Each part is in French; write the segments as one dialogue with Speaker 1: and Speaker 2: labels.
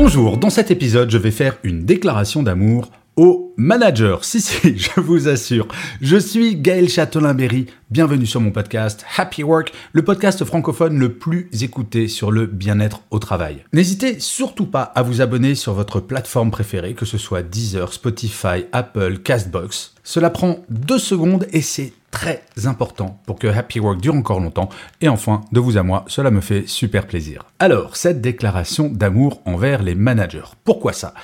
Speaker 1: Bonjour, dans cet épisode, je vais faire une déclaration d'amour au manager. Si, si, je vous assure. Je suis Gaël Châtelain-Berry. Bienvenue sur mon podcast Happy Work, le podcast francophone le plus écouté sur le bien-être au travail. N'hésitez surtout pas à vous abonner sur votre plateforme préférée, que ce soit Deezer, Spotify, Apple, Castbox. Cela prend deux secondes et c'est très important pour que Happy Work dure encore longtemps. Et enfin, de vous à moi, cela me fait super plaisir. Alors, cette déclaration d'amour envers les managers. Pourquoi ça?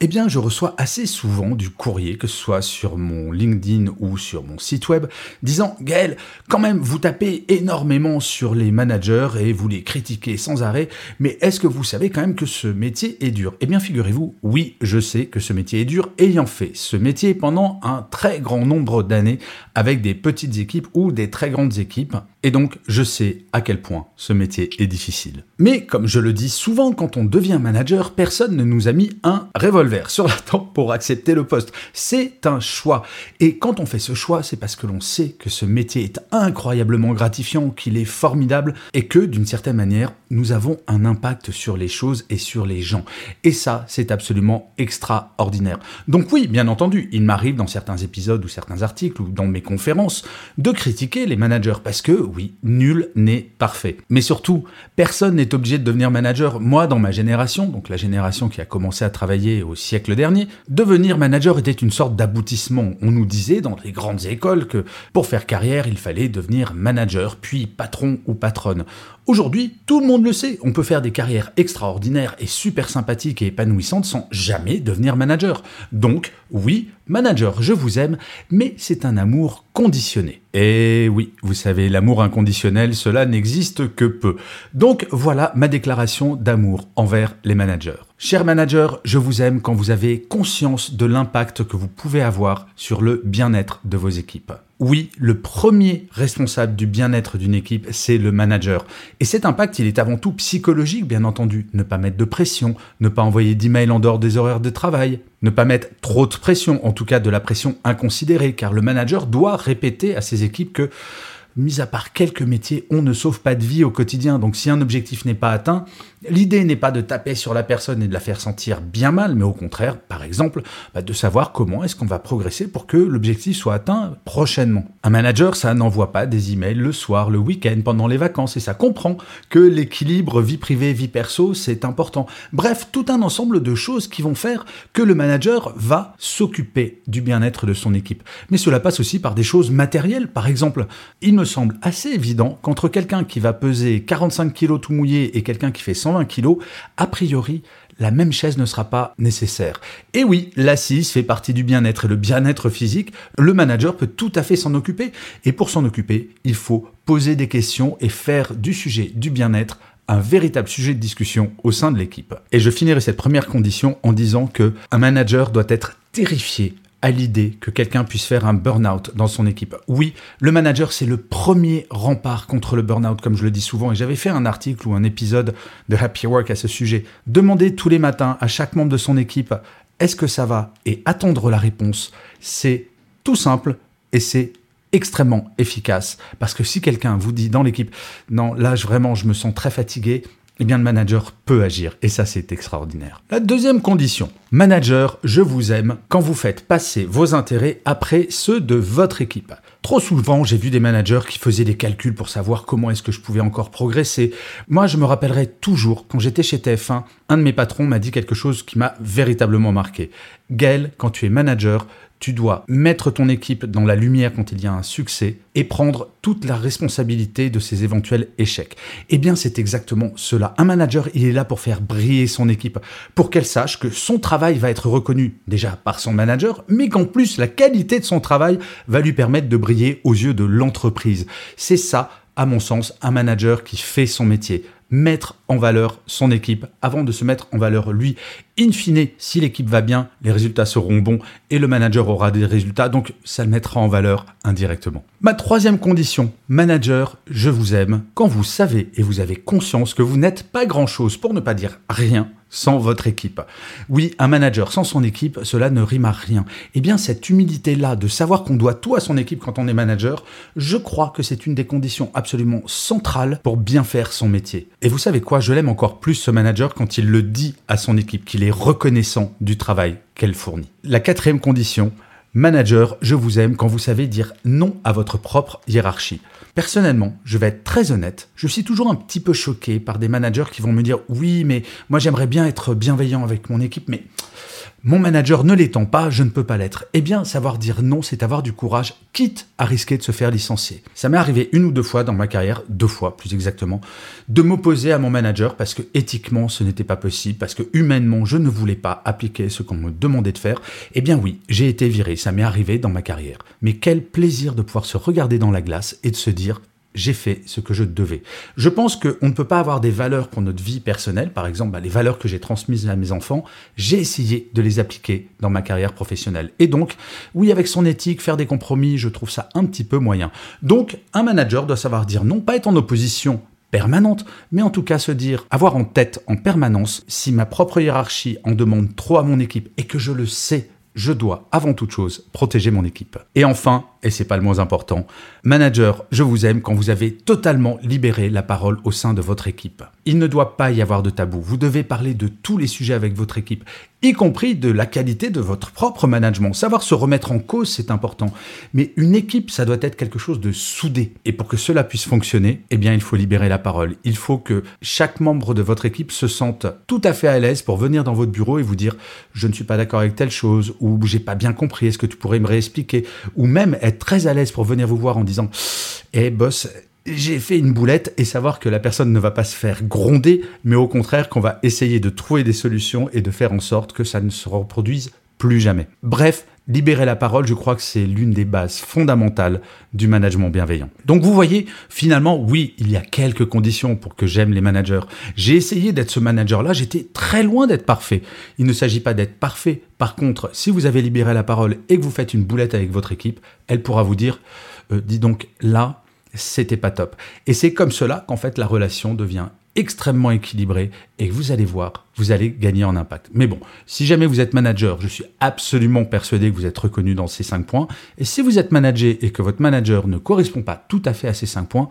Speaker 1: Eh bien, je reçois assez souvent du courrier, que ce soit sur mon LinkedIn ou sur mon site web, disant Gaël, quand même, vous tapez énormément sur les managers et vous les critiquez sans arrêt, mais est-ce que vous savez quand même que ce métier est dur? Eh bien, figurez-vous, oui, je sais que ce métier est dur, ayant fait ce métier pendant un très grand nombre d'années avec des petites équipes ou des très grandes équipes. Et donc, je sais à quel point ce métier est difficile. Mais comme je le dis souvent, quand on devient manager, personne ne nous a mis un revolver sur la tempe pour accepter le poste. C'est un choix. Et quand on fait ce choix, c'est parce que l'on sait que ce métier est incroyablement gratifiant, qu'il est formidable et que, d'une certaine manière, nous avons un impact sur les choses et sur les gens. Et ça, c'est absolument extraordinaire. Donc oui, bien entendu, il m'arrive dans certains épisodes ou certains articles ou dans mes conférences de critiquer les managers parce que oui, nul n'est parfait. Mais surtout, personne n'est obligé de devenir manager. Moi, dans ma génération, donc la génération qui a commencé à travailler au siècle dernier, devenir manager était une sorte d'aboutissement. On nous disait dans les grandes écoles que pour faire carrière, il fallait devenir manager, puis patron ou patronne. Aujourd'hui, tout le monde le sait, on peut faire des carrières extraordinaires et super sympathiques et épanouissantes sans jamais devenir manager. Donc, oui, manager, je vous aime, mais c'est un amour conditionné. Et oui, vous savez, l'amour inconditionnel, cela n'existe que peu. Donc voilà ma déclaration d'amour envers les managers. Cher manager, je vous aime quand vous avez conscience de l'impact que vous pouvez avoir sur le bien-être de vos équipes. Oui, le premier responsable du bien-être d'une équipe, c'est le manager. Et cet impact, il est avant tout psychologique, bien entendu. Ne pas mettre de pression, ne pas envoyer d'emails en dehors des horaires de travail, ne pas mettre trop de pression, en tout cas de la pression inconsidérée, car le manager doit répéter à ses équipes que mis à part quelques métiers, on ne sauve pas de vie au quotidien. Donc si un objectif n'est pas atteint, l'idée n'est pas de taper sur la personne et de la faire sentir bien mal, mais au contraire, par exemple, bah, de savoir comment est-ce qu'on va progresser pour que l'objectif soit atteint prochainement. Un manager, ça n'envoie pas des emails le soir, le week-end, pendant les vacances, et ça comprend que l'équilibre vie privée, vie perso, c'est important. Bref, tout un ensemble de choses qui vont faire que le manager va s'occuper du bien-être de son équipe. Mais cela passe aussi par des choses matérielles. Par exemple, il me semble assez évident qu'entre quelqu'un qui va peser 45 kg tout mouillé et quelqu'un qui fait 120 kg, a priori, la même chaise ne sera pas nécessaire. Et oui, l'assise fait partie du bien-être et le bien-être physique, le manager peut tout à fait s'en occuper. Et pour s'en occuper, il faut poser des questions et faire du sujet du bien-être un véritable sujet de discussion au sein de l'équipe. Et je finirai cette première condition en disant que un manager doit être terrifié à l'idée que quelqu'un puisse faire un burn-out dans son équipe. Oui, le manager, c'est le premier rempart contre le burn-out, comme je le dis souvent, et j'avais fait un article ou un épisode de Happy Work à ce sujet. Demandez tous les matins à chaque membre de son équipe, est-ce que ça va? Et attendre la réponse, c'est tout simple et c'est extrêmement efficace. Parce que si quelqu'un vous dit dans l'équipe, non, là, vraiment, je me sens très fatigué, eh bien le manager peut agir et ça c'est extraordinaire. La deuxième condition, manager, je vous aime quand vous faites passer vos intérêts après ceux de votre équipe. Trop souvent, j'ai vu des managers qui faisaient des calculs pour savoir comment est-ce que je pouvais encore progresser. Moi, je me rappellerai toujours, quand j'étais chez TF1, un de mes patrons m'a dit quelque chose qui m'a véritablement marqué. Gaël, quand tu es manager, tu dois mettre ton équipe dans la lumière quand il y a un succès et prendre toute la responsabilité de ses éventuels échecs. Eh bien, c'est exactement cela. Un manager, il est là pour faire briller son équipe, pour qu'elle sache que son travail va être reconnu déjà par son manager, mais qu'en plus, la qualité de son travail va lui permettre de briller aux yeux de l'entreprise. C'est ça à mon sens, un manager qui fait son métier mettre en valeur son équipe avant de se mettre en valeur lui. In fine, si l'équipe va bien, les résultats seront bons et le manager aura des résultats, donc ça le mettra en valeur indirectement. Ma troisième condition, manager, je vous aime quand vous savez et vous avez conscience que vous n'êtes pas grand-chose, pour ne pas dire rien, sans votre équipe. Oui, un manager sans son équipe, cela ne rime à rien. Eh bien, cette humilité-là de savoir qu'on doit tout à son équipe quand on est manager, je crois que c'est une des conditions absolument centrales pour bien faire son métier. Et vous savez quoi, je l'aime encore plus ce manager quand il le dit à son équipe, qu'il est reconnaissant du travail qu'elle fournit. La quatrième condition, Manager, je vous aime quand vous savez dire non à votre propre hiérarchie. Personnellement, je vais être très honnête, je suis toujours un petit peu choqué par des managers qui vont me dire oui, mais moi j'aimerais bien être bienveillant avec mon équipe, mais mon manager ne l'étant pas, je ne peux pas l'être. Eh bien, savoir dire non, c'est avoir du courage, quitte à risquer de se faire licencier. Ça m'est arrivé une ou deux fois dans ma carrière, deux fois plus exactement, de m'opposer à mon manager parce que éthiquement ce n'était pas possible, parce que humainement je ne voulais pas appliquer ce qu'on me demandait de faire. Eh bien oui, j'ai été viré, ça m'est arrivé dans ma carrière. Mais quel plaisir de pouvoir se regarder dans la glace et de se dire j'ai fait ce que je devais. Je pense qu'on ne peut pas avoir des valeurs pour notre vie personnelle, par exemple bah, les valeurs que j'ai transmises à mes enfants, j'ai essayé de les appliquer dans ma carrière professionnelle. Et donc, oui, avec son éthique, faire des compromis, je trouve ça un petit peu moyen. Donc, un manager doit savoir dire non, pas être en opposition permanente, mais en tout cas se dire, avoir en tête en permanence, si ma propre hiérarchie en demande trop à mon équipe et que je le sais je dois avant toute chose protéger mon équipe. Et enfin, et c'est pas le moins important, manager, je vous aime quand vous avez totalement libéré la parole au sein de votre équipe. Il ne doit pas y avoir de tabou. Vous devez parler de tous les sujets avec votre équipe, y compris de la qualité de votre propre management. Savoir se remettre en cause, c'est important. Mais une équipe, ça doit être quelque chose de soudé. Et pour que cela puisse fonctionner, eh bien, il faut libérer la parole. Il faut que chaque membre de votre équipe se sente tout à fait à l'aise pour venir dans votre bureau et vous dire, je ne suis pas d'accord avec telle chose, ou j'ai pas bien compris, est-ce que tu pourrais me réexpliquer? Ou même être très à l'aise pour venir vous voir en disant, eh, boss, j'ai fait une boulette et savoir que la personne ne va pas se faire gronder, mais au contraire qu'on va essayer de trouver des solutions et de faire en sorte que ça ne se reproduise plus jamais. Bref, libérer la parole, je crois que c'est l'une des bases fondamentales du management bienveillant. Donc vous voyez, finalement, oui, il y a quelques conditions pour que j'aime les managers. J'ai essayé d'être ce manager-là, j'étais très loin d'être parfait. Il ne s'agit pas d'être parfait. Par contre, si vous avez libéré la parole et que vous faites une boulette avec votre équipe, elle pourra vous dire, euh, dis donc, là, c'était pas top. Et c'est comme cela qu'en fait la relation devient extrêmement équilibrée et vous allez voir, vous allez gagner en impact. Mais bon, si jamais vous êtes manager, je suis absolument persuadé que vous êtes reconnu dans ces cinq points. Et si vous êtes manager et que votre manager ne correspond pas tout à fait à ces cinq points,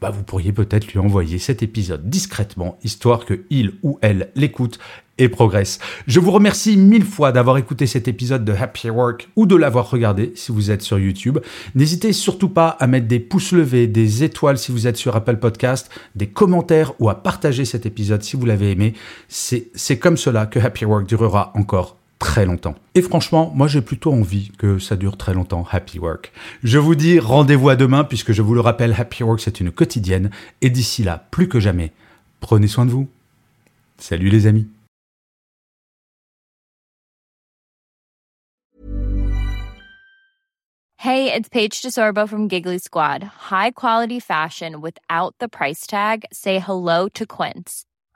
Speaker 1: bah vous pourriez peut-être lui envoyer cet épisode discrètement, histoire que il ou elle l'écoute et progresse. Je vous remercie mille fois d'avoir écouté cet épisode de Happy Work ou de l'avoir regardé si vous êtes sur YouTube. N'hésitez surtout pas à mettre des pouces levés, des étoiles si vous êtes sur Apple Podcast, des commentaires ou à partager cet épisode si vous l'avez aimé. C'est comme cela que Happy Work durera encore très longtemps. Et franchement, moi j'ai plutôt envie que ça dure très longtemps, Happy Work. Je vous dis rendez-vous à demain puisque je vous le rappelle, Happy Work c'est une quotidienne et d'ici là, plus que jamais, prenez soin de vous. Salut les amis.
Speaker 2: Hey, it's Paige DeSorbo from Giggly Squad. High quality fashion without the price tag? Say hello to Quince.